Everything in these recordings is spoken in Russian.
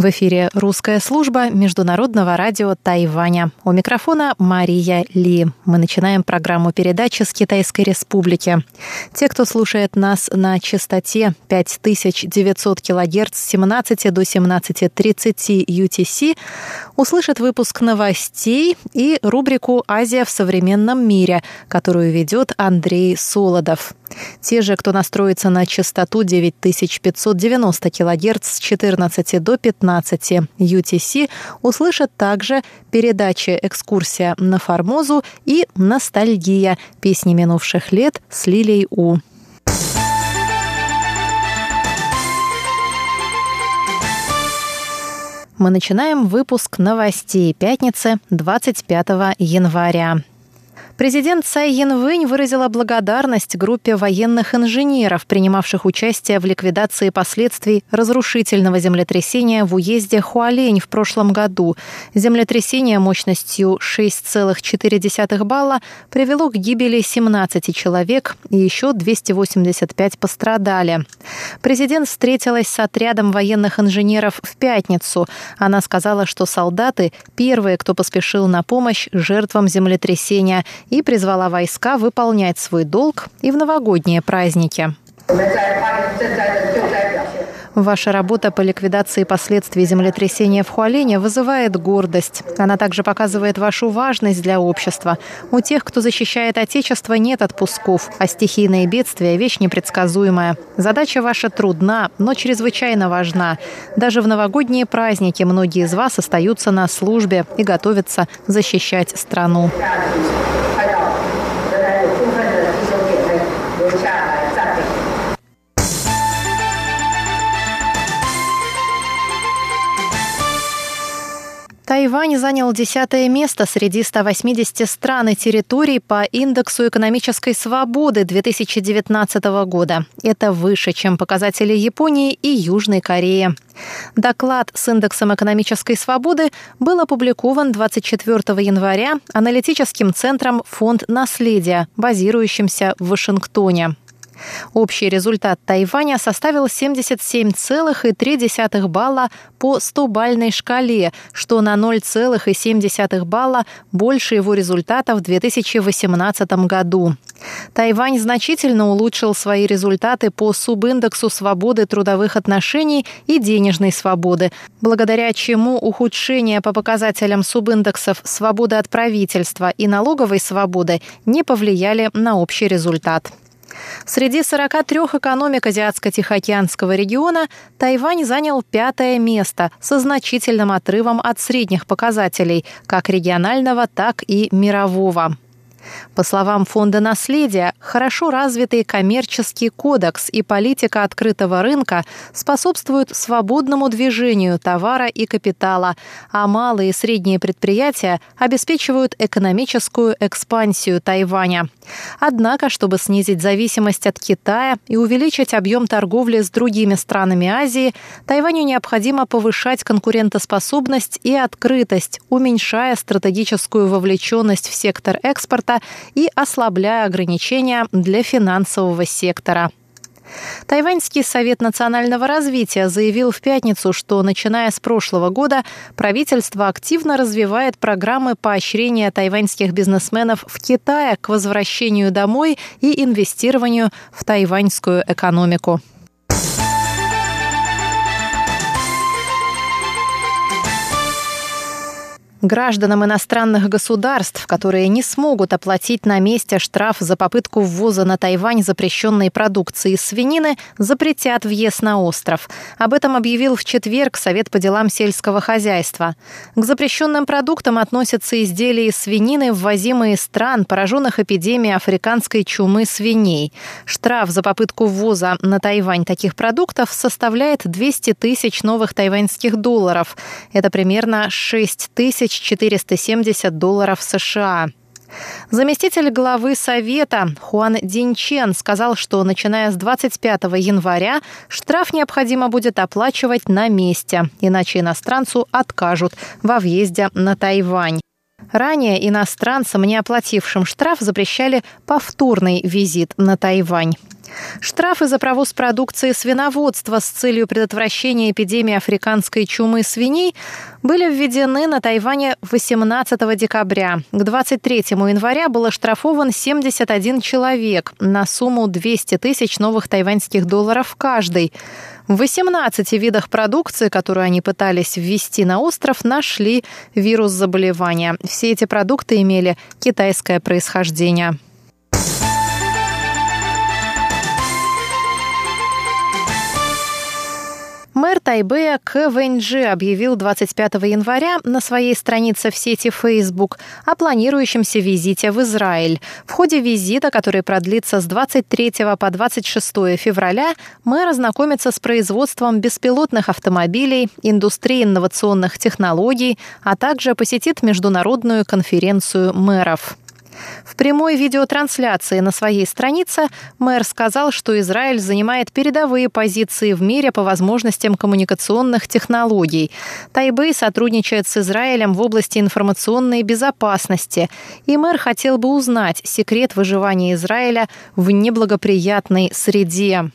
В эфире русская служба Международного радио Тайваня. У микрофона Мария Ли. Мы начинаем программу передачи с Китайской Республики. Те, кто слушает нас на частоте 5900 кГц с 17 до 17.30 UTC, услышат выпуск новостей и рубрику «Азия в современном мире», которую ведет Андрей Солодов. Те же, кто настроится на частоту 9590 кГц с 14 до 15 UTC, услышат также передачи «Экскурсия на Формозу» и «Ностальгия. Песни минувших лет» с Лилией У. Мы начинаем выпуск новостей пятницы 25 января. Президент Цай Янвэнь выразила благодарность группе военных инженеров, принимавших участие в ликвидации последствий разрушительного землетрясения в уезде Хуалень в прошлом году. Землетрясение мощностью 6,4 балла привело к гибели 17 человек и еще 285 пострадали. Президент встретилась с отрядом военных инженеров в пятницу. Она сказала, что солдаты – первые, кто поспешил на помощь жертвам землетрясения и призвала войска выполнять свой долг и в новогодние праздники. Ваша работа по ликвидации последствий землетрясения в Хуалине вызывает гордость. Она также показывает вашу важность для общества. У тех, кто защищает Отечество, нет отпусков, а стихийные бедствия – вещь непредсказуемая. Задача ваша трудна, но чрезвычайно важна. Даже в новогодние праздники многие из вас остаются на службе и готовятся защищать страну. Тайвань занял десятое место среди 180 стран и территорий по индексу экономической свободы 2019 года. Это выше, чем показатели Японии и Южной Кореи. Доклад с индексом экономической свободы был опубликован 24 января аналитическим центром «Фонд наследия», базирующимся в Вашингтоне. Общий результат Тайваня составил 77,3 балла по 100-бальной шкале, что на 0,7 балла больше его результата в 2018 году. Тайвань значительно улучшил свои результаты по субиндексу свободы трудовых отношений и денежной свободы, благодаря чему ухудшение по показателям субиндексов свободы от правительства и налоговой свободы не повлияли на общий результат. Среди 43 экономик Азиатско-Тихоокеанского региона Тайвань занял пятое место со значительным отрывом от средних показателей, как регионального, так и мирового. По словам Фонда наследия, хорошо развитый коммерческий кодекс и политика открытого рынка способствуют свободному движению товара и капитала, а малые и средние предприятия обеспечивают экономическую экспансию Тайваня. Однако, чтобы снизить зависимость от Китая и увеличить объем торговли с другими странами Азии, Тайваню необходимо повышать конкурентоспособность и открытость, уменьшая стратегическую вовлеченность в сектор экспорта и ослабляя ограничения для финансового сектора. Тайваньский совет национального развития заявил в пятницу, что начиная с прошлого года правительство активно развивает программы поощрения тайваньских бизнесменов в Китае к возвращению домой и инвестированию в тайваньскую экономику. Гражданам иностранных государств, которые не смогут оплатить на месте штраф за попытку ввоза на Тайвань запрещенной продукции свинины, запретят въезд на остров. Об этом объявил в четверг Совет по делам сельского хозяйства. К запрещенным продуктам относятся изделия из свинины, ввозимые из стран, пораженных эпидемией африканской чумы свиней. Штраф за попытку ввоза на Тайвань таких продуктов составляет 200 тысяч новых тайваньских долларов. Это примерно 6 тысяч 470 долларов США. Заместитель главы Совета Хуан Динчен сказал, что начиная с 25 января штраф необходимо будет оплачивать на месте, иначе иностранцу откажут во въезде на Тайвань. Ранее иностранцам, не оплатившим штраф, запрещали повторный визит на Тайвань. Штрафы за провоз продукции свиноводства с целью предотвращения эпидемии африканской чумы свиней были введены на Тайване 18 декабря. К 23 января был оштрафован 71 человек на сумму 200 тысяч новых тайваньских долларов каждый. В 18 видах продукции, которую они пытались ввести на остров, нашли вирус заболевания. Все эти продукты имели китайское происхождение. Тайбэя К. Вэньджи объявил 25 января на своей странице в сети Facebook о планирующемся визите в Израиль. В ходе визита, который продлится с 23 по 26 февраля, мэр ознакомится с производством беспилотных автомобилей, индустрией инновационных технологий, а также посетит международную конференцию мэров. В прямой видеотрансляции на своей странице мэр сказал, что Израиль занимает передовые позиции в мире по возможностям коммуникационных технологий. Тайбэй сотрудничает с Израилем в области информационной безопасности, и мэр хотел бы узнать секрет выживания Израиля в неблагоприятной среде.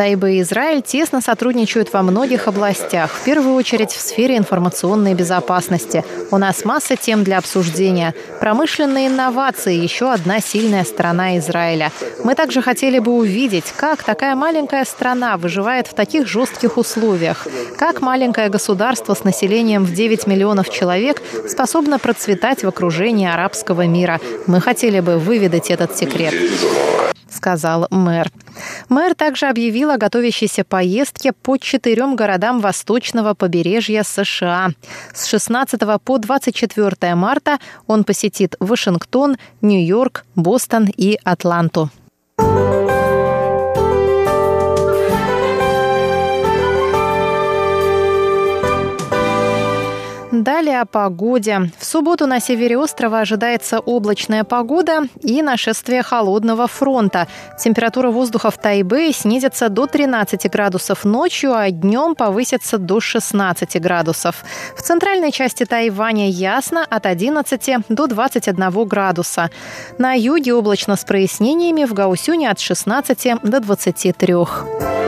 Тайба и Израиль тесно сотрудничают во многих областях, в первую очередь в сфере информационной безопасности. У нас масса тем для обсуждения. Промышленные инновации – еще одна сильная сторона Израиля. Мы также хотели бы увидеть, как такая маленькая страна выживает в таких жестких условиях, как маленькое государство с населением в 9 миллионов человек способно процветать в окружении арабского мира. Мы хотели бы выведать этот секрет сказал мэр. Мэр также объявил о готовящейся поездке по четырем городам восточного побережья США. С 16 по 24 марта он посетит Вашингтон, Нью-Йорк, Бостон и Атланту. Далее о погоде. В субботу на севере острова ожидается облачная погода и нашествие холодного фронта. Температура воздуха в Тайбе снизится до 13 градусов ночью, а днем повысится до 16 градусов. В центральной части Тайваня ясно от 11 до 21 градуса. На юге облачно с прояснениями, в Гаусюне от 16 до 23.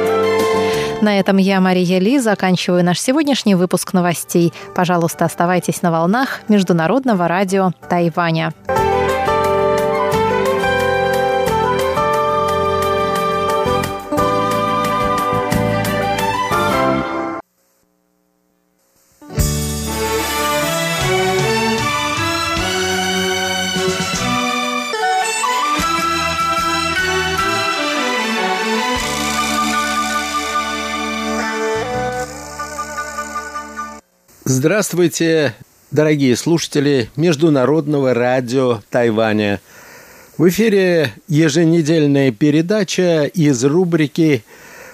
На этом я, Мария Ли, заканчиваю наш сегодняшний выпуск новостей. Пожалуйста, оставайтесь на волнах Международного радио Тайваня. Здравствуйте, дорогие слушатели Международного радио Тайваня. В эфире еженедельная передача из рубрики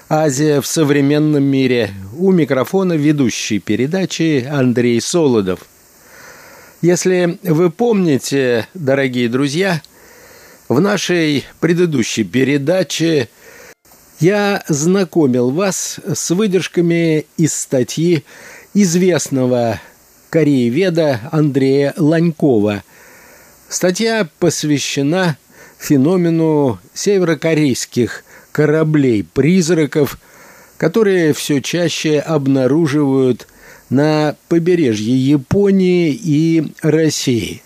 «Азия в современном мире». У микрофона ведущий передачи Андрей Солодов. Если вы помните, дорогие друзья, в нашей предыдущей передаче я знакомил вас с выдержками из статьи известного корееведа Андрея Ланькова. Статья посвящена феномену северокорейских кораблей-призраков, которые все чаще обнаруживают на побережье Японии и России.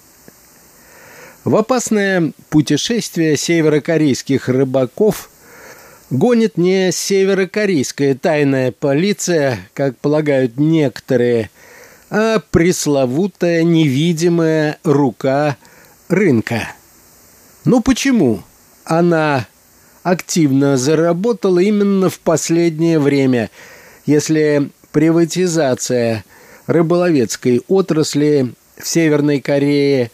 В опасное путешествие северокорейских рыбаков гонит не северокорейская тайная полиция, как полагают некоторые, а пресловутая невидимая рука рынка. Ну почему она активно заработала именно в последнее время, если приватизация рыболовецкой отрасли в Северной Корее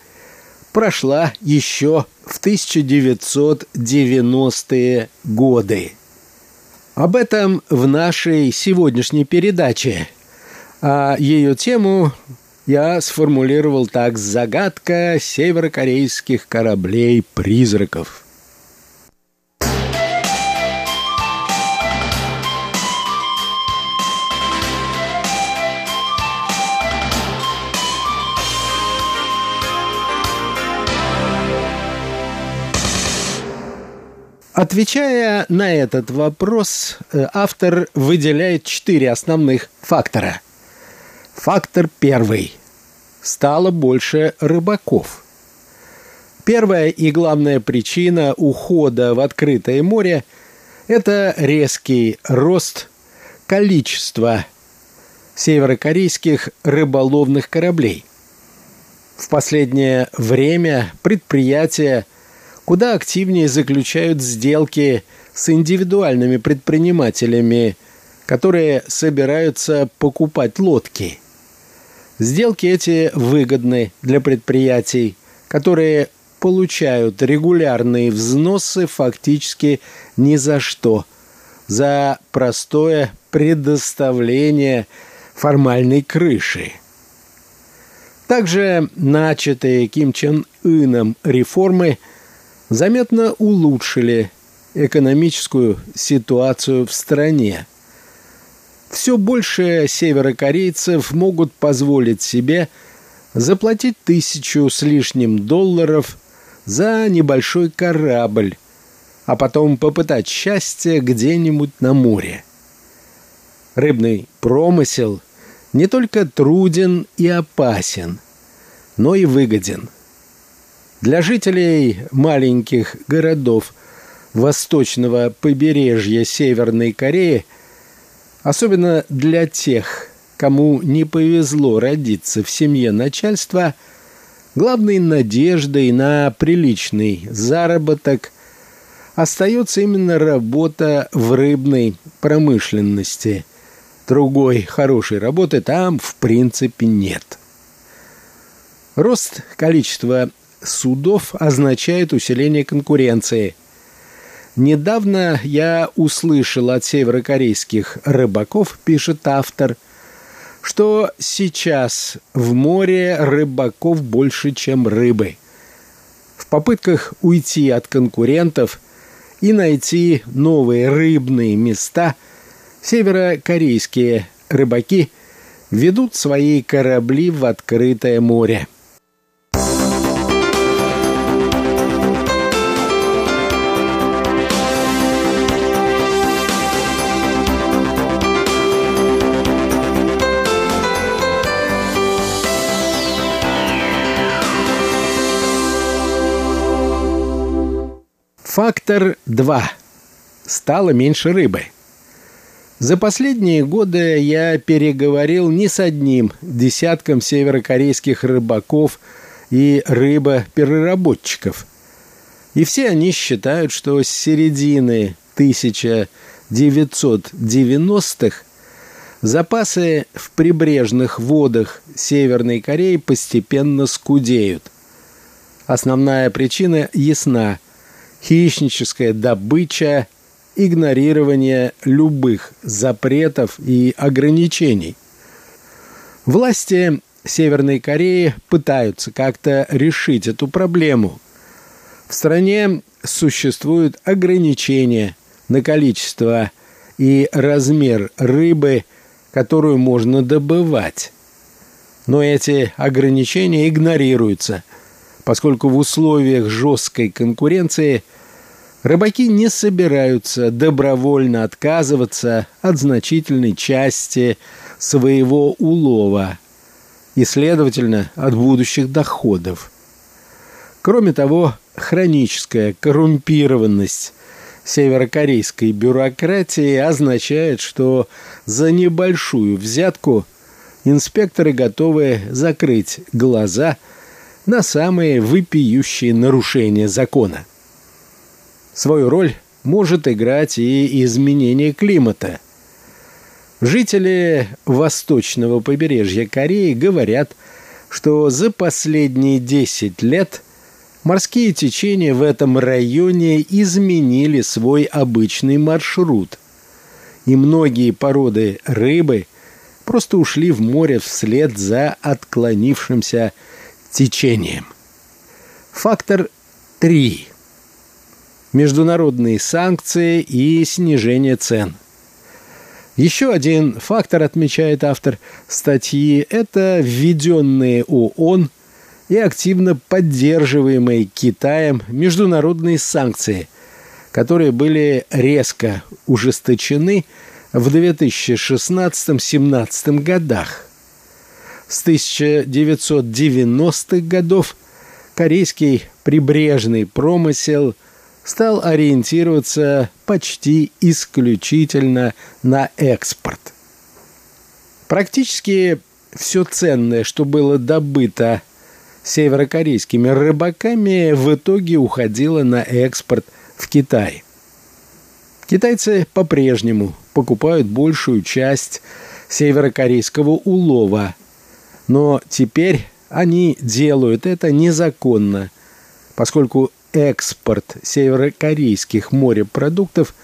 прошла еще в 1990-е годы. Об этом в нашей сегодняшней передаче. А ее тему я сформулировал так «Загадка северокорейских кораблей-призраков». Отвечая на этот вопрос, э, автор выделяет четыре основных фактора. Фактор первый. Стало больше рыбаков. Первая и главная причина ухода в открытое море – это резкий рост количества северокорейских рыболовных кораблей. В последнее время предприятия – куда активнее заключают сделки с индивидуальными предпринимателями, которые собираются покупать лодки. Сделки эти выгодны для предприятий, которые получают регулярные взносы фактически ни за что, за простое предоставление формальной крыши. Также начатые Ким Чен Ыном реформы – заметно улучшили экономическую ситуацию в стране. Все больше северокорейцев могут позволить себе заплатить тысячу с лишним долларов за небольшой корабль, а потом попытать счастье где-нибудь на море. Рыбный промысел не только труден и опасен, но и выгоден – для жителей маленьких городов восточного побережья Северной Кореи, особенно для тех, кому не повезло родиться в семье начальства, главной надеждой на приличный заработок остается именно работа в рыбной промышленности. Другой хорошей работы там в принципе нет. Рост количества судов означает усиление конкуренции. Недавно я услышал от северокорейских рыбаков, пишет автор, что сейчас в море рыбаков больше, чем рыбы. В попытках уйти от конкурентов и найти новые рыбные места северокорейские рыбаки ведут свои корабли в открытое море. Фактор 2. Стало меньше рыбы. За последние годы я переговорил не с одним десятком северокорейских рыбаков и рыбопереработчиков. И все они считают, что с середины 1990-х запасы в прибрежных водах Северной Кореи постепенно скудеют. Основная причина ясна – хищническая добыча, игнорирование любых запретов и ограничений. Власти Северной Кореи пытаются как-то решить эту проблему. В стране существуют ограничения на количество и размер рыбы, которую можно добывать. Но эти ограничения игнорируются – поскольку в условиях жесткой конкуренции рыбаки не собираются добровольно отказываться от значительной части своего улова и, следовательно, от будущих доходов. Кроме того, хроническая коррумпированность северокорейской бюрократии означает, что за небольшую взятку инспекторы готовы закрыть глаза – на самые выпиющие нарушения закона. Свою роль может играть и изменение климата. Жители восточного побережья Кореи говорят, что за последние 10 лет морские течения в этом районе изменили свой обычный маршрут, и многие породы рыбы просто ушли в море вслед за отклонившимся течением. Фактор 3. Международные санкции и снижение цен. Еще один фактор, отмечает автор статьи, это введенные ООН и активно поддерживаемые Китаем международные санкции, которые были резко ужесточены в 2016-17 годах. С 1990-х годов корейский прибрежный промысел стал ориентироваться почти исключительно на экспорт. Практически все ценное, что было добыто северокорейскими рыбаками, в итоге уходило на экспорт в Китай. Китайцы по-прежнему покупают большую часть северокорейского улова, но теперь они делают это незаконно, поскольку экспорт северокорейских морепродуктов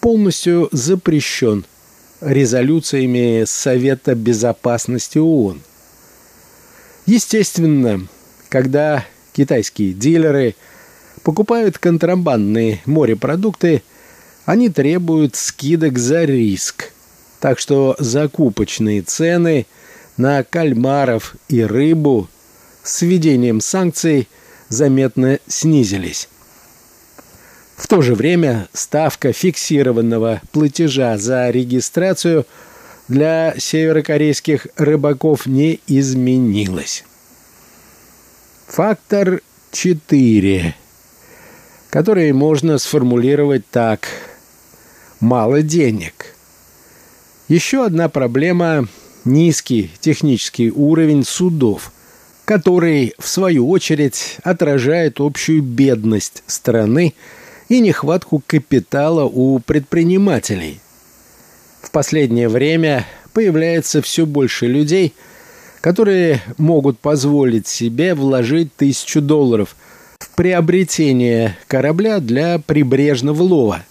полностью запрещен резолюциями Совета Безопасности ООН. Естественно, когда китайские дилеры покупают контрабандные морепродукты, они требуют скидок за риск. Так что закупочные цены на кальмаров и рыбу с введением санкций заметно снизились. В то же время ставка фиксированного платежа за регистрацию для северокорейских рыбаков не изменилась. Фактор 4, который можно сформулировать так. Мало денег. Еще одна проблема – низкий технический уровень судов, который, в свою очередь, отражает общую бедность страны и нехватку капитала у предпринимателей. В последнее время появляется все больше людей, которые могут позволить себе вложить тысячу долларов в приобретение корабля для прибрежного лова.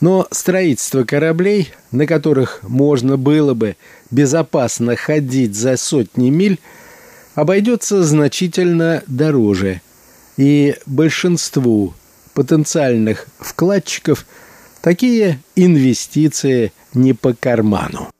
Но строительство кораблей, на которых можно было бы безопасно ходить за сотни миль, обойдется значительно дороже, и большинству потенциальных вкладчиков такие инвестиции не по карману.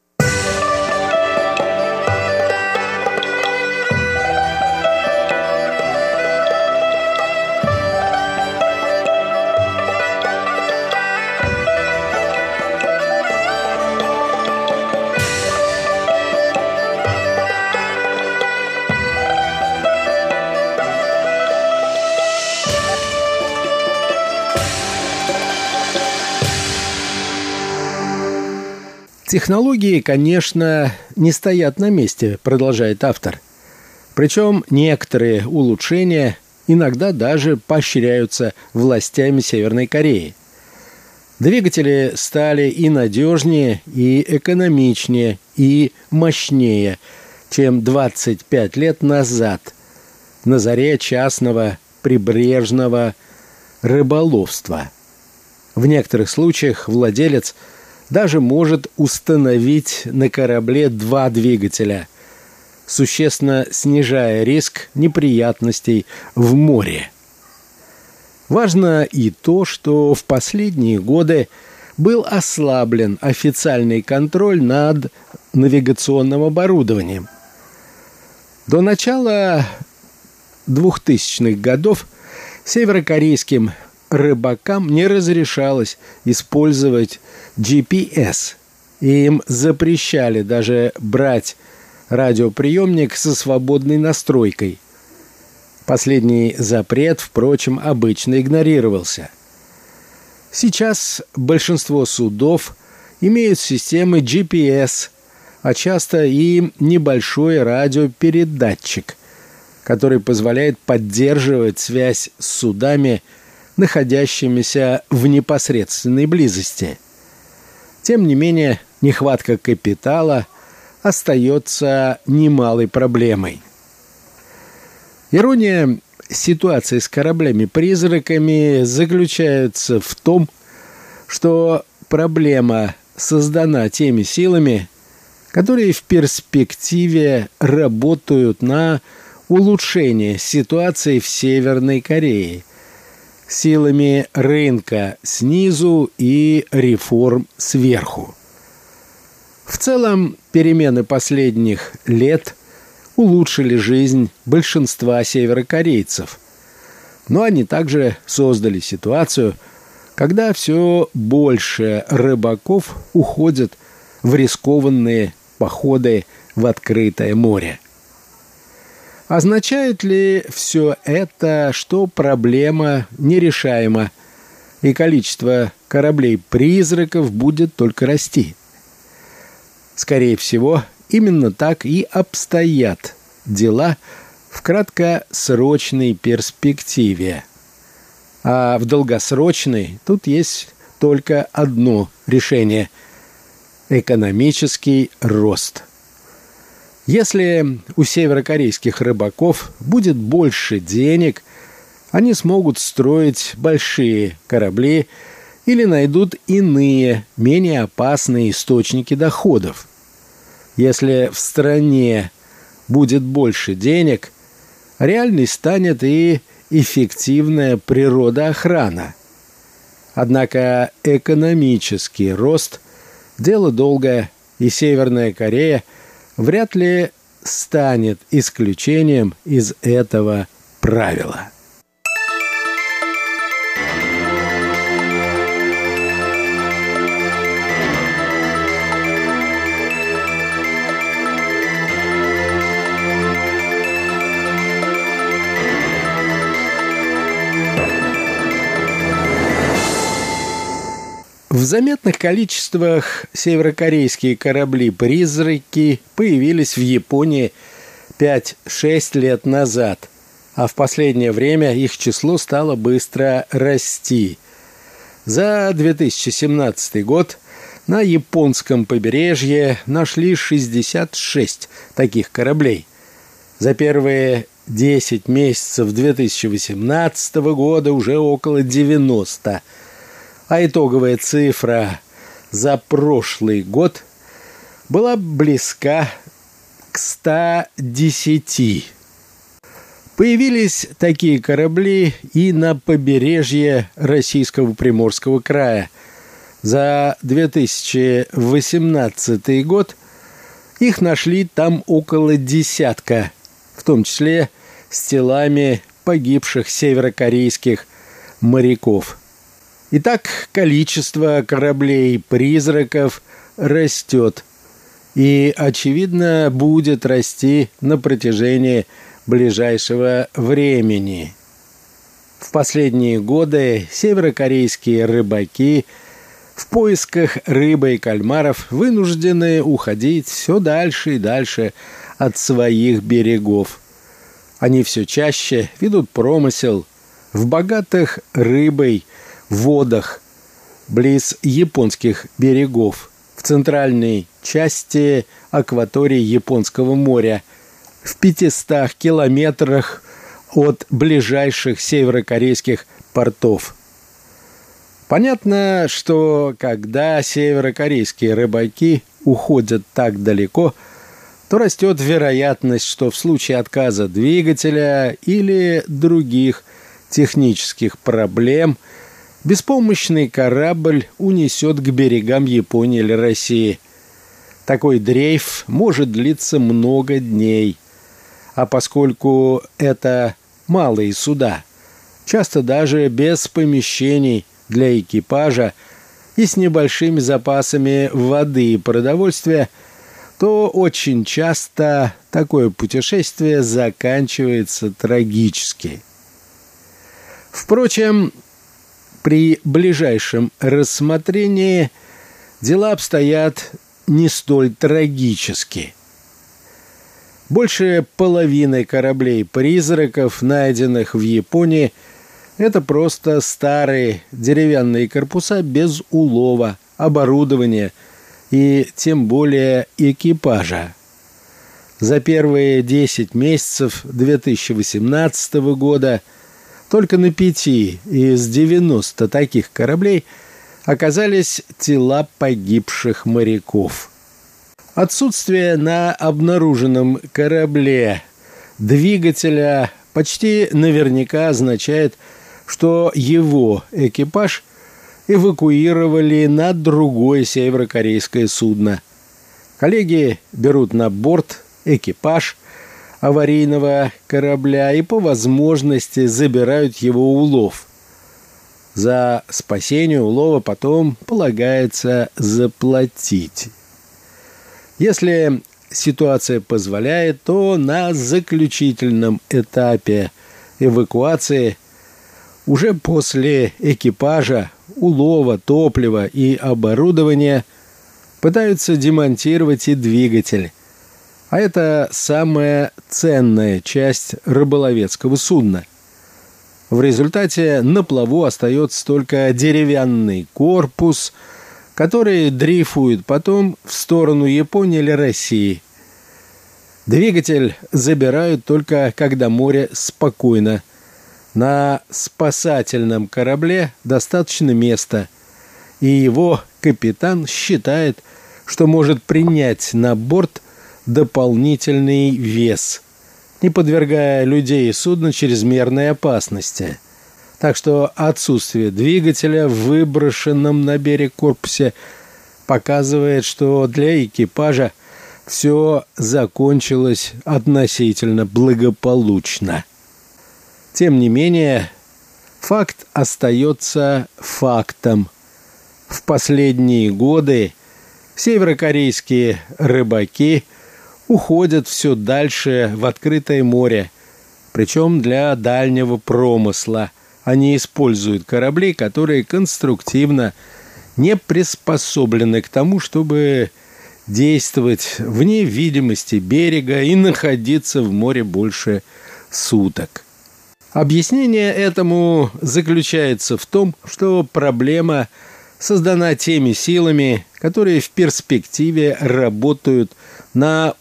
Технологии, конечно, не стоят на месте, продолжает автор. Причем некоторые улучшения иногда даже поощряются властями Северной Кореи. Двигатели стали и надежнее, и экономичнее, и мощнее, чем 25 лет назад, на заре частного прибрежного рыболовства. В некоторых случаях владелец – даже может установить на корабле два двигателя, существенно снижая риск неприятностей в море. Важно и то, что в последние годы был ослаблен официальный контроль над навигационным оборудованием. До начала 2000-х годов северокорейским рыбакам не разрешалось использовать GPS. И им запрещали даже брать радиоприемник со свободной настройкой. Последний запрет, впрочем, обычно игнорировался. Сейчас большинство судов имеют системы GPS, а часто и небольшой радиопередатчик, который позволяет поддерживать связь с судами – находящимися в непосредственной близости. Тем не менее, нехватка капитала остается немалой проблемой. Ирония ситуации с кораблями-призраками заключается в том, что проблема создана теми силами, которые в перспективе работают на улучшение ситуации в Северной Корее силами рынка снизу и реформ сверху. В целом, перемены последних лет улучшили жизнь большинства северокорейцев. Но они также создали ситуацию, когда все больше рыбаков уходят в рискованные походы в открытое море. Означает ли все это, что проблема нерешаема, и количество кораблей-призраков будет только расти? Скорее всего, именно так и обстоят дела в краткосрочной перспективе. А в долгосрочной тут есть только одно решение – экономический рост. Если у северокорейских рыбаков будет больше денег, они смогут строить большие корабли или найдут иные, менее опасные источники доходов. Если в стране будет больше денег, реальной станет и эффективная природоохрана. Однако экономический рост – Дело долгое, и Северная Корея вряд ли станет исключением из этого правила. В заметных количествах северокорейские корабли-призраки появились в Японии 5-6 лет назад, а в последнее время их число стало быстро расти. За 2017 год на японском побережье нашли 66 таких кораблей. За первые 10 месяцев 2018 года уже около 90 а итоговая цифра за прошлый год была близка к 110. Появились такие корабли и на побережье Российского Приморского края. За 2018 год их нашли там около десятка, в том числе с телами погибших северокорейских моряков – Итак, количество кораблей-призраков растет и, очевидно, будет расти на протяжении ближайшего времени. В последние годы северокорейские рыбаки в поисках рыбы и кальмаров вынуждены уходить все дальше и дальше от своих берегов. Они все чаще ведут промысел в богатых рыбой – водах близ японских берегов в центральной части акватории Японского моря в 500 километрах от ближайших северокорейских портов. Понятно, что когда северокорейские рыбаки уходят так далеко, то растет вероятность, что в случае отказа двигателя или других технических проблем – беспомощный корабль унесет к берегам Японии или России. Такой дрейф может длиться много дней. А поскольку это малые суда, часто даже без помещений для экипажа и с небольшими запасами воды и продовольствия, то очень часто такое путешествие заканчивается трагически. Впрочем, при ближайшем рассмотрении дела обстоят не столь трагически. Больше половины кораблей-призраков, найденных в Японии, это просто старые деревянные корпуса без улова, оборудования и тем более экипажа. За первые 10 месяцев 2018 года – только на пяти из 90 таких кораблей оказались тела погибших моряков. Отсутствие на обнаруженном корабле двигателя почти наверняка означает, что его экипаж эвакуировали на другое северокорейское судно. Коллеги берут на борт экипаж аварийного корабля и по возможности забирают его улов. За спасение улова потом полагается заплатить. Если ситуация позволяет, то на заключительном этапе эвакуации уже после экипажа, улова, топлива и оборудования пытаются демонтировать и двигатель. А это самая ценная часть рыболовецкого судна. В результате на плаву остается только деревянный корпус – которые дрейфуют потом в сторону Японии или России. Двигатель забирают только когда море спокойно. На спасательном корабле достаточно места, и его капитан считает, что может принять на борт дополнительный вес, не подвергая людей и судна чрезмерной опасности – так что отсутствие двигателя в выброшенном на берег корпусе показывает, что для экипажа все закончилось относительно благополучно. Тем не менее, факт остается фактом. В последние годы северокорейские рыбаки уходят все дальше в открытое море, причем для дальнего промысла – они используют корабли, которые конструктивно не приспособлены к тому, чтобы действовать вне видимости берега и находиться в море больше суток. Объяснение этому заключается в том, что проблема создана теми силами, которые в перспективе работают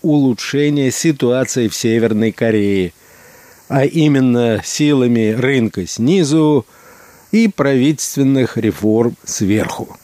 улучшение ситуации в Северной Корее – а именно силами рынка снизу и правительственных реформ сверху.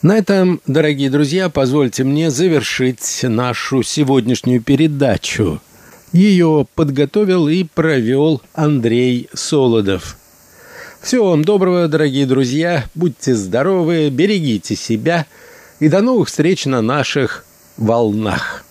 На этом, дорогие друзья, позвольте мне завершить нашу сегодняшнюю передачу. Ее подготовил и провел Андрей Солодов. Всего вам доброго, дорогие друзья, будьте здоровы, берегите себя и до новых встреч на наших волнах.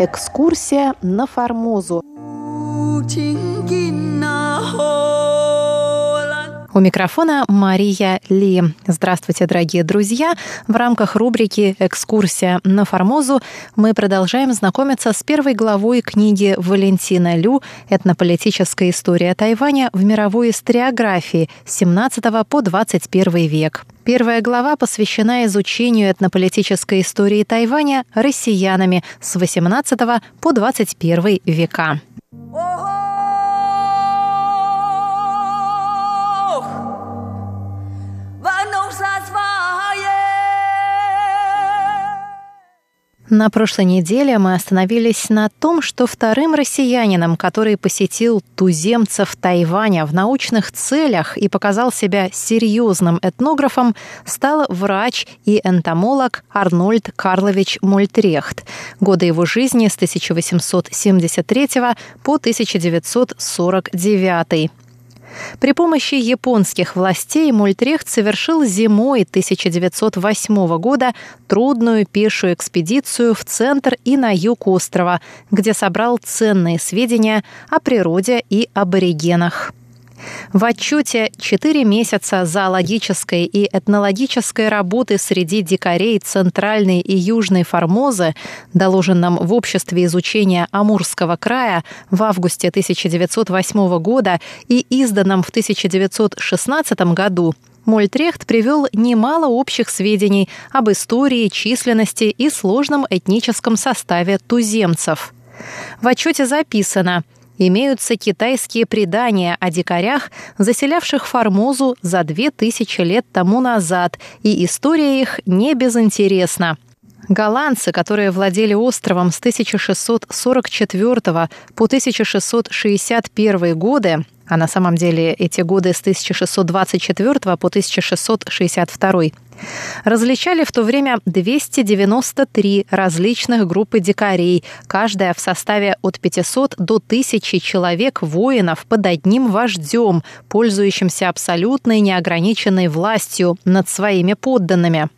Экскурсия на Формозу. У микрофона Мария Ли. Здравствуйте, дорогие друзья! В рамках рубрики «Экскурсия на Формозу» мы продолжаем знакомиться с первой главой книги Валентина Лю «Этнополитическая история Тайваня в мировой историографии с 17 по 21 век». Первая глава посвящена изучению этнополитической истории Тайваня россиянами с 18 по 21 века. На прошлой неделе мы остановились на том, что вторым россиянином, который посетил туземцев Тайваня в научных целях и показал себя серьезным этнографом, стал врач и энтомолог Арнольд Карлович Мольтрехт. Годы его жизни с 1873 по 1949. При помощи японских властей Мультрехт совершил зимой 1908 года трудную пешую экспедицию в центр и на юг острова, где собрал ценные сведения о природе и аборигенах. В отчете «Четыре месяца зоологической и этнологической работы среди дикарей Центральной и Южной Формозы», доложенном в Обществе изучения Амурского края в августе 1908 года и изданном в 1916 году, Мольтрехт привел немало общих сведений об истории, численности и сложном этническом составе туземцев. В отчете записано – имеются китайские предания о дикарях, заселявших Формозу за две тысячи лет тому назад, и история их не безинтересна. Голландцы, которые владели островом с 1644 по 1661 годы, а на самом деле эти годы с 1624 по 1662, различали в то время 293 различных группы дикарей, каждая в составе от 500 до 1000 человек воинов под одним вождем, пользующимся абсолютной неограниченной властью над своими подданными.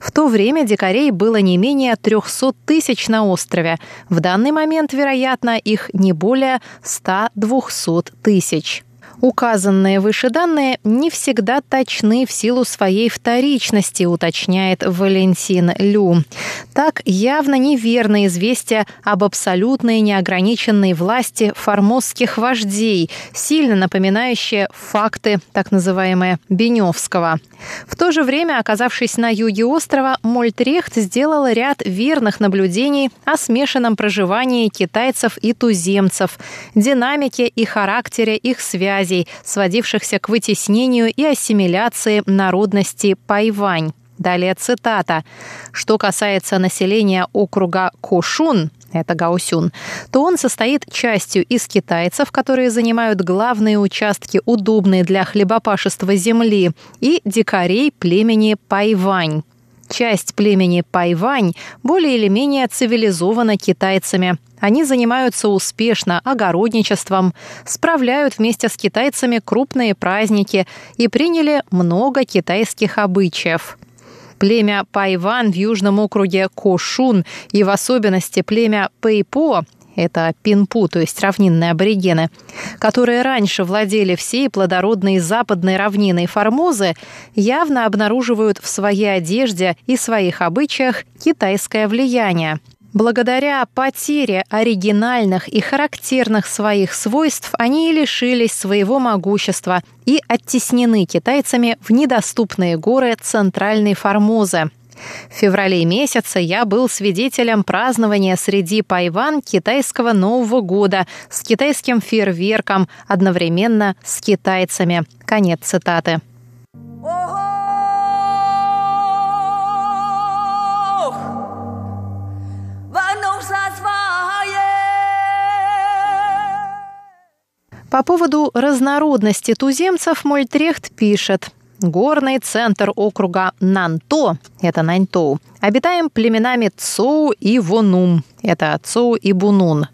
В то время дикарей было не менее 300 тысяч на острове. В данный момент, вероятно, их не более 100-200 тысяч. Указанные выше данные не всегда точны в силу своей вторичности, уточняет Валентин Лю. Так явно неверно известие об абсолютной неограниченной власти формозских вождей, сильно напоминающее факты так называемые Беневского. В то же время, оказавшись на юге острова, Мольтрехт сделал ряд верных наблюдений о смешанном проживании китайцев и туземцев, динамике и характере их связей, сводившихся к вытеснению и ассимиляции народности Пайвань. Далее цитата. «Что касается населения округа Кошун, это Гаусюн, то он состоит частью из китайцев, которые занимают главные участки, удобные для хлебопашества земли, и дикарей племени Пайвань. Часть племени Пайвань более или менее цивилизована китайцами. Они занимаются успешно огородничеством, справляют вместе с китайцами крупные праздники и приняли много китайских обычаев. Племя Пайван в южном округе Кошун и в особенности племя Пэйпо это пинпу, то есть равнинные аборигены, которые раньше владели всей плодородной западной равниной Формозы, явно обнаруживают в своей одежде и своих обычаях китайское влияние. Благодаря потере оригинальных и характерных своих свойств они лишились своего могущества и оттеснены китайцами в недоступные горы Центральной Формозы. В феврале месяце я был свидетелем празднования среди Пайван китайского Нового года с китайским фейерверком одновременно с китайцами. Конец цитаты. По поводу разнородности туземцев Мольтрехт пишет. Горный центр округа Нанто, это Наньтоу, обитаем племенами Цоу и Вонум, это Цоу и Бунун.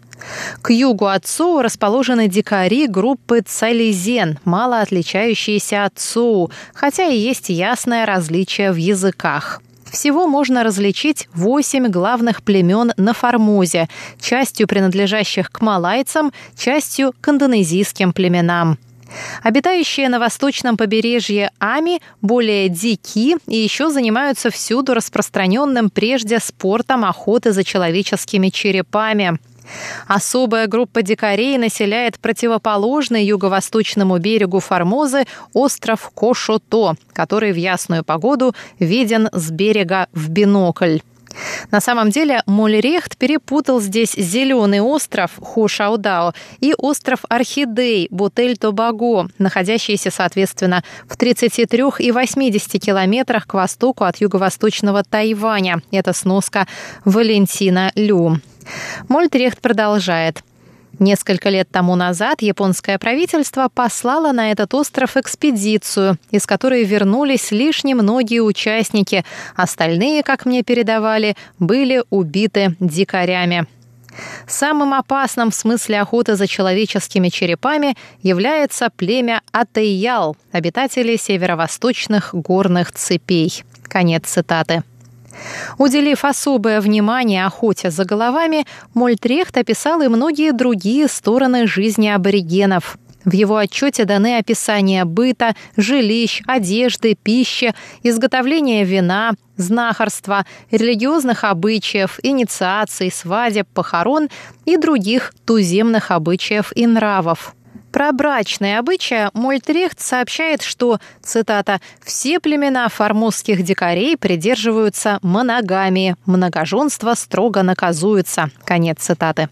К югу от Цоу расположены дикари группы Цализен, мало отличающиеся от Цоу, хотя и есть ясное различие в языках. Всего можно различить восемь главных племен на Формозе, частью принадлежащих к малайцам, частью к индонезийским племенам. Обитающие на восточном побережье Ами более дики и еще занимаются всюду распространенным прежде спортом охоты за человеческими черепами. Особая группа дикарей населяет противоположный юго-восточному берегу Формозы остров Кошото, который в ясную погоду виден с берега в бинокль. На самом деле Мольрехт перепутал здесь зеленый остров Хушаудао и остров Орхидей Бутель-Тобаго, находящиеся, соответственно, в 33 и 80 километрах к востоку от юго-восточного Тайваня. Это сноска Валентина Лю. Мольтрехт продолжает. Несколько лет тому назад японское правительство послало на этот остров экспедицию, из которой вернулись лишь немногие участники. Остальные, как мне передавали, были убиты дикарями. Самым опасным в смысле охоты за человеческими черепами является племя Атейял, обитатели северо-восточных горных цепей. Конец цитаты. Уделив особое внимание охоте за головами, Мольтрехт описал и многие другие стороны жизни аборигенов. В его отчете даны описания быта, жилищ, одежды, пищи, изготовления вина, знахарства, религиозных обычаев, инициаций, свадеб, похорон и других туземных обычаев и нравов. Про брачные обычаи Мольтрехт сообщает, что, цитата, «все племена формозских дикарей придерживаются моногамии, многоженство строго наказуется». Конец цитаты.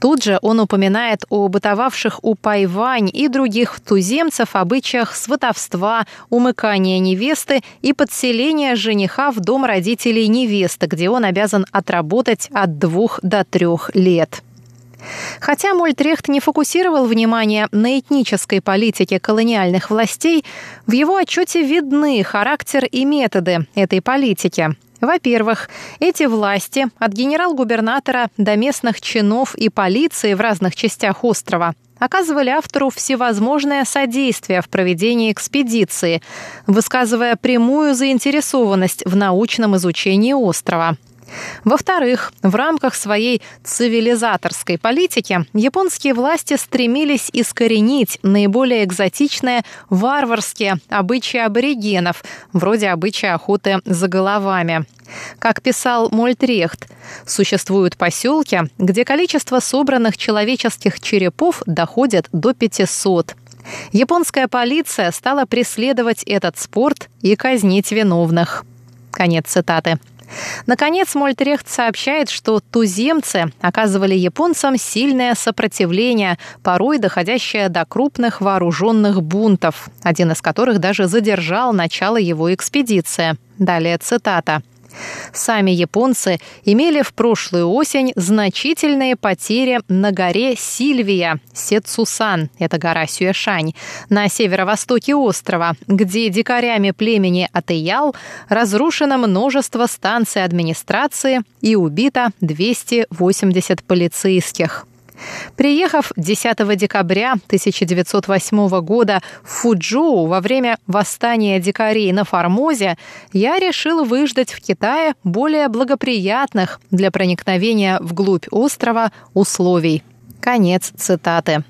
Тут же он упоминает о бытовавших у Пайвань и других туземцев обычаях сватовства, умыкания невесты и подселения жениха в дом родителей невесты, где он обязан отработать от двух до трех лет. Хотя Мольтрехт не фокусировал внимание на этнической политике колониальных властей, в его отчете видны характер и методы этой политики. Во-первых, эти власти, от генерал-губернатора до местных чинов и полиции в разных частях острова, оказывали автору всевозможное содействие в проведении экспедиции, высказывая прямую заинтересованность в научном изучении острова. Во-вторых, в рамках своей цивилизаторской политики японские власти стремились искоренить наиболее экзотичные варварские обычаи аборигенов, вроде обычая охоты за головами. Как писал Мольтрехт, существуют поселки, где количество собранных человеческих черепов доходит до 500. Японская полиция стала преследовать этот спорт и казнить виновных. Конец цитаты. Наконец, Мольтрехт сообщает, что туземцы оказывали японцам сильное сопротивление, порой доходящее до крупных вооруженных бунтов, один из которых даже задержал начало его экспедиции. Далее цитата. Сами японцы имели в прошлую осень значительные потери на горе Сильвия, Сетсусан, это гора Сюэшань, на северо-востоке острова, где дикарями племени Атеял разрушено множество станций администрации и убито 280 полицейских. Приехав 10 декабря 1908 года в Фуджоу во время восстания дикарей на Формозе, я решил выждать в Китае более благоприятных для проникновения вглубь острова условий. Конец цитаты.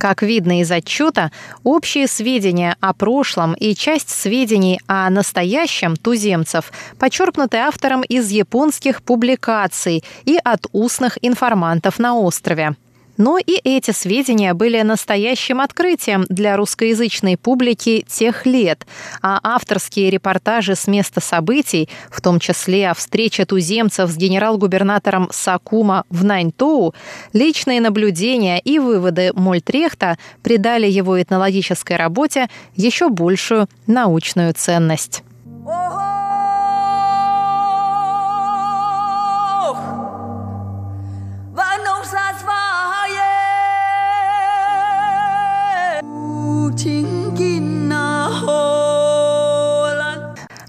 Как видно из отчета, общие сведения о прошлом и часть сведений о настоящем туземцев почерпнуты автором из японских публикаций и от устных информантов на острове. Но и эти сведения были настоящим открытием для русскоязычной публики тех лет, а авторские репортажи с места событий, в том числе о встрече туземцев с генерал-губернатором Сакума в Наньтоу, личные наблюдения и выводы Мольтрехта придали его этнологической работе еще большую научную ценность.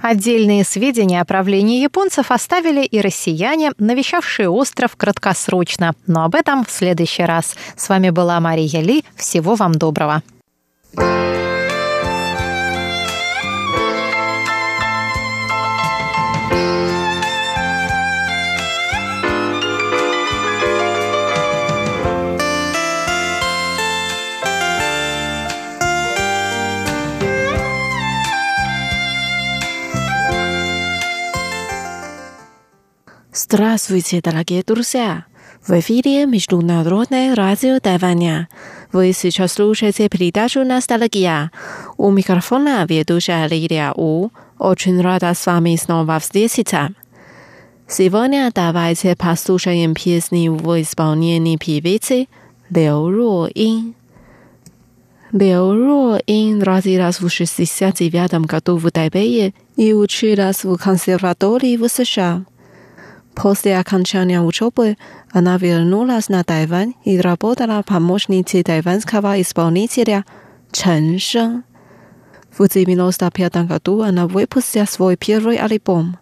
Отдельные сведения о правлении японцев оставили и россияне, навещавшие остров краткосрочно. Но об этом в следующий раз. С вами была Мария Ли. Всего вам доброго. Здравствуйте, дорогие друзья! В эфире Международное радио Тайваня. Вы сейчас слушаете передачу «Ностальгия». У микрофона ведущая Лилия У. Очень рада с вами снова встретиться. Сегодня давайте послушаем песни в исполнении певицы Лео Руин. Лео Руин родилась в 69 году в Тайбэе и училась в консерватории в США. После окончания учебы она вернулась на Тайвань и работала помощницей тайванского исполнителя Чен Шен. В 1995 году она выпустила свой первый альбом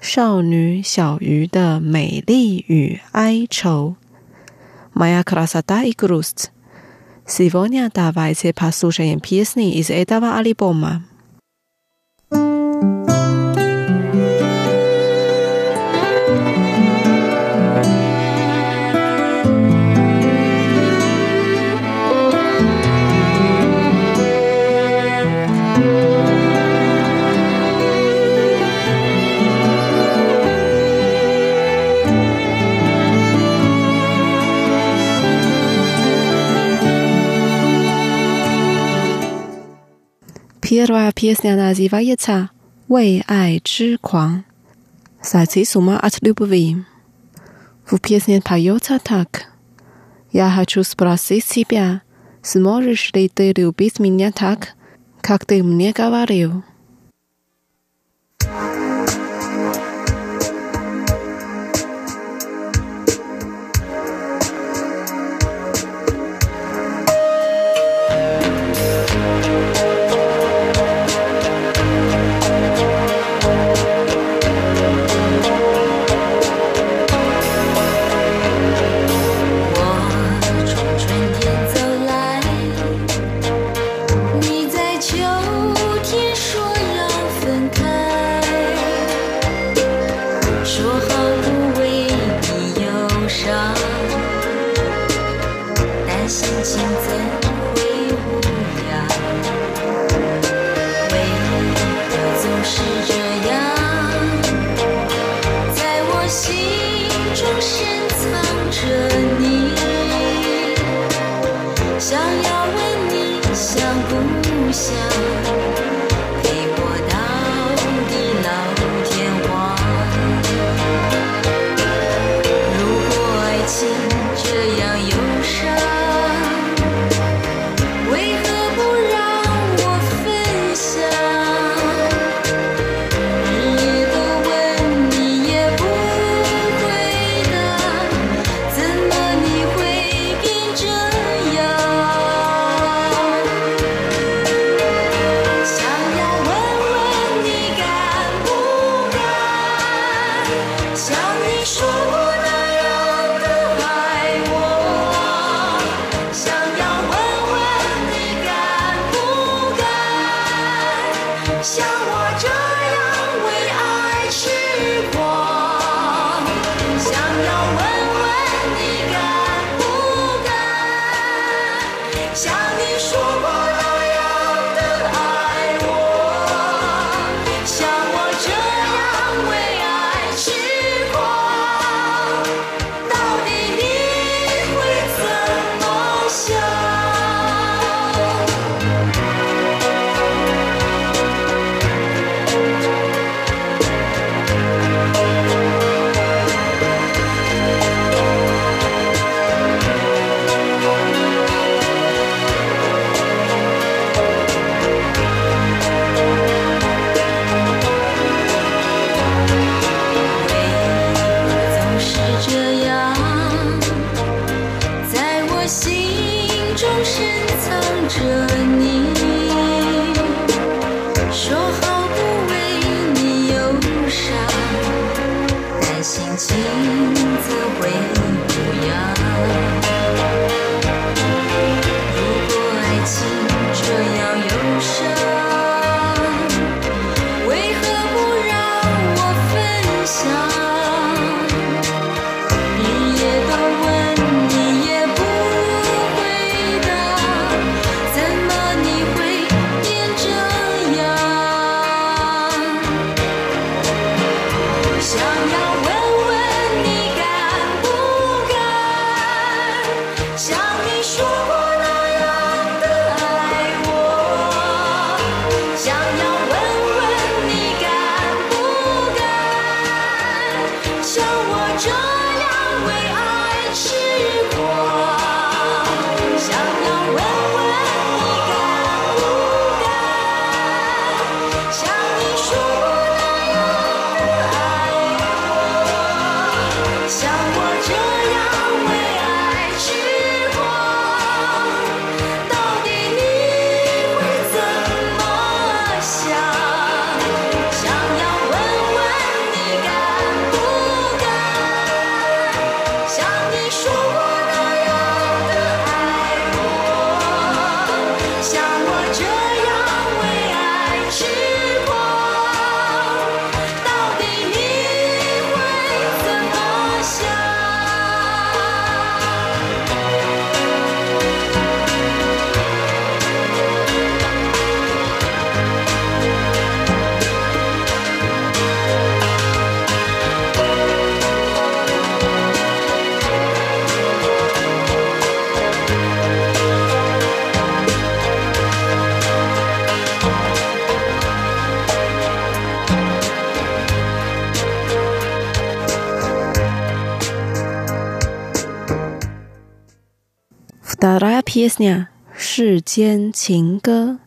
«Шаоню Сяою да Мэйли и Ай Чоу» «Моя красота и грусть». Сегодня давайте послушаем песни из этого альбома. Первая песня называется «Вэй ай чи куан». «Сойти с от любви». В песне поется так. «Я хочу спросить тебя, сможешь ли ты любить меня так, как ты мне говорил?» thank you песня «世间情歌»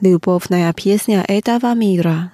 Любовная песня этого мира.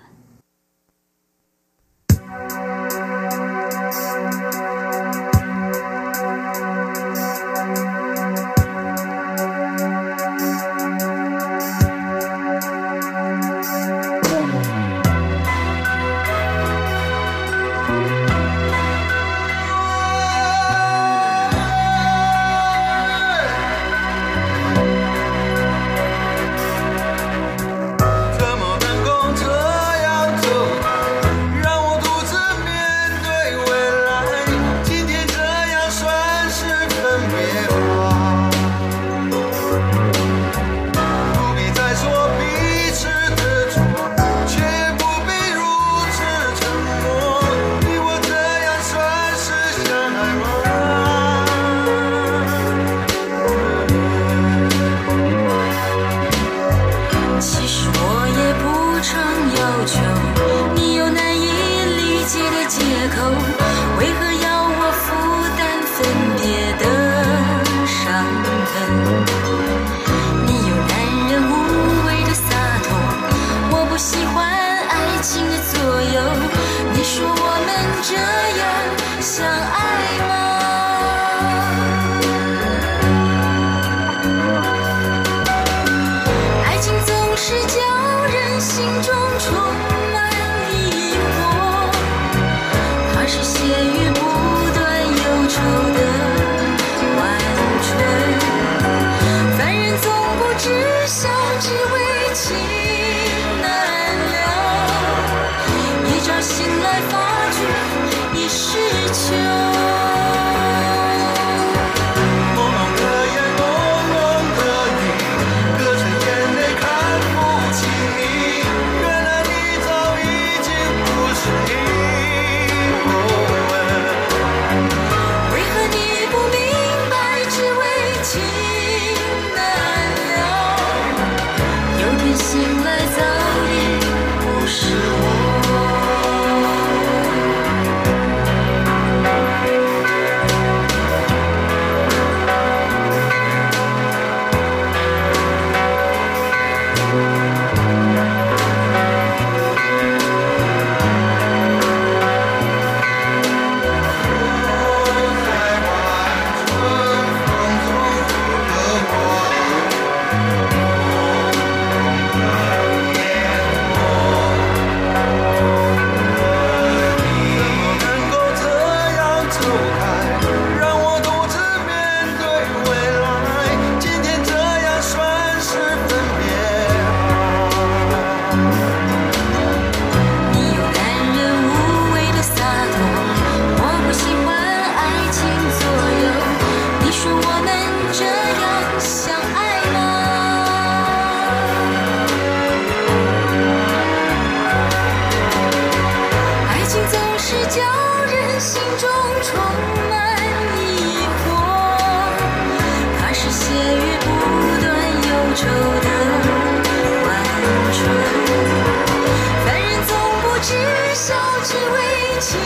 情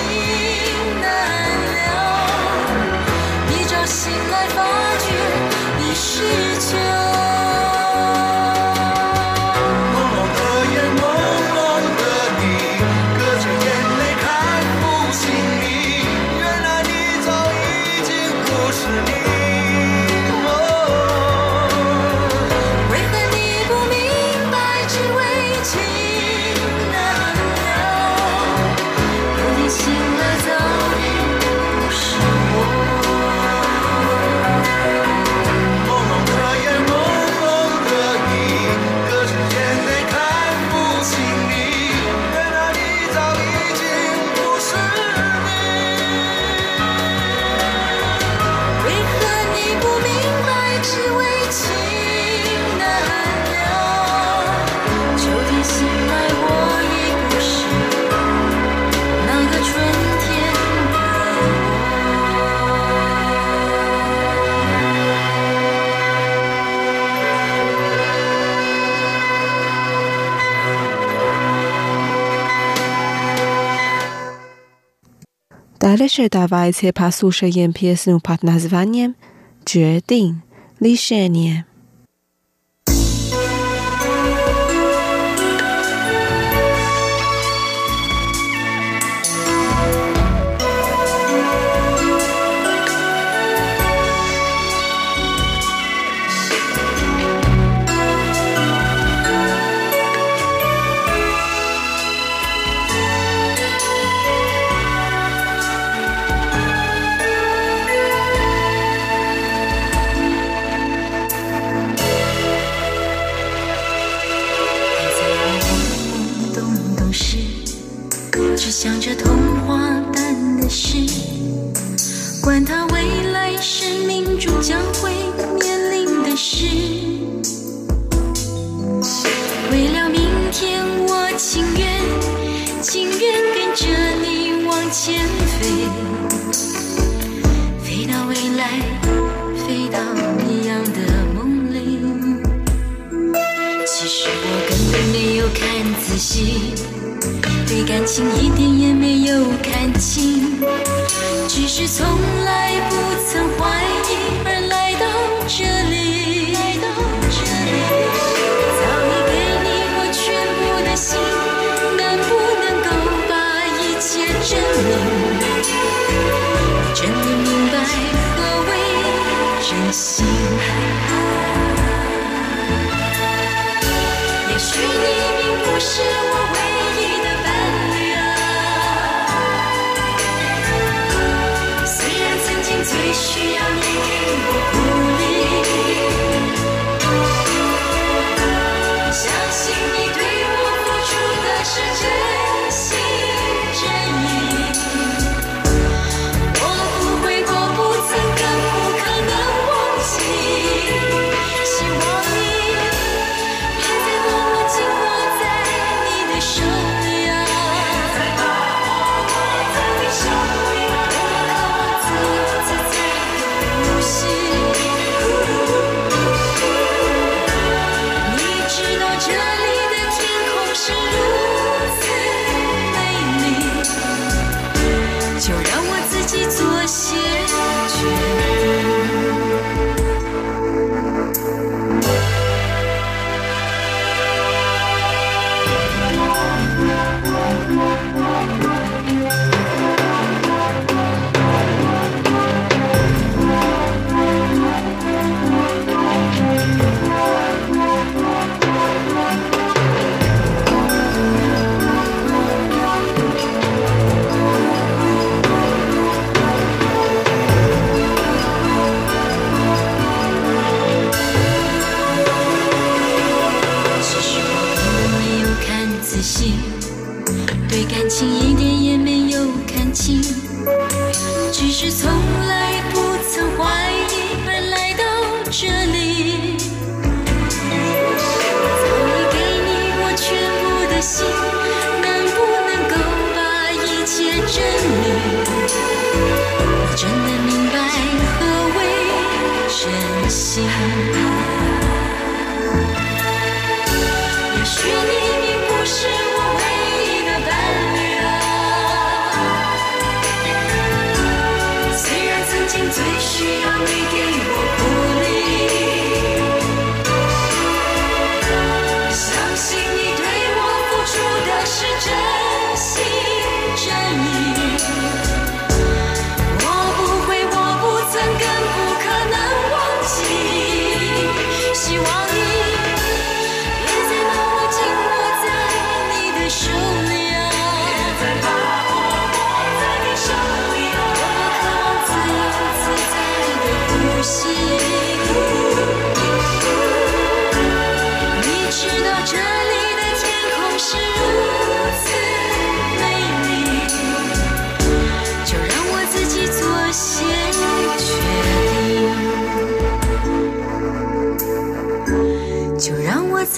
难留。一朝醒来发觉已逝去 Дальше давайте послушаем песню под названием «决定» решение. 总是只想着童话般的事，管他未来是命中将会面临的事。为了明天，我情愿情愿跟着你往前飞，飞到未来，飞到一样的梦里。其实我根本没有看仔细。对感情一点也没有看清，只是从来不曾怀疑而来到这里。早已给你我全部的心，能不能够把一切证明？你真的明白何为真心？也许你并不是。Ooh.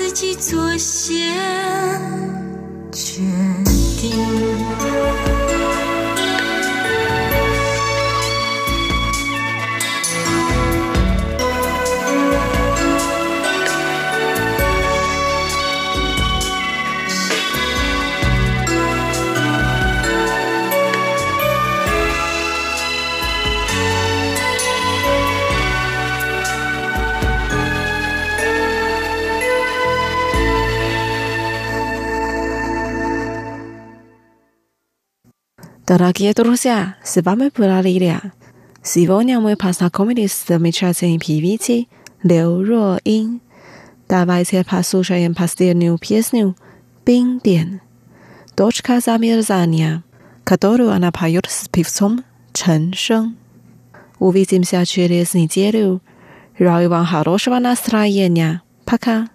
自己做些决定。Дорогие друзья, с вами была Лилия. Сегодня мы познакомились с замечательной певицей Лю Руин. Давайте послушаем последнюю песню «Бин Ден» «Дочка замерзания», которую она поет с певцом Чен Шeng. Увидимся через неделю. Желаю вам хорошего настроения. Пока.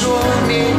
说明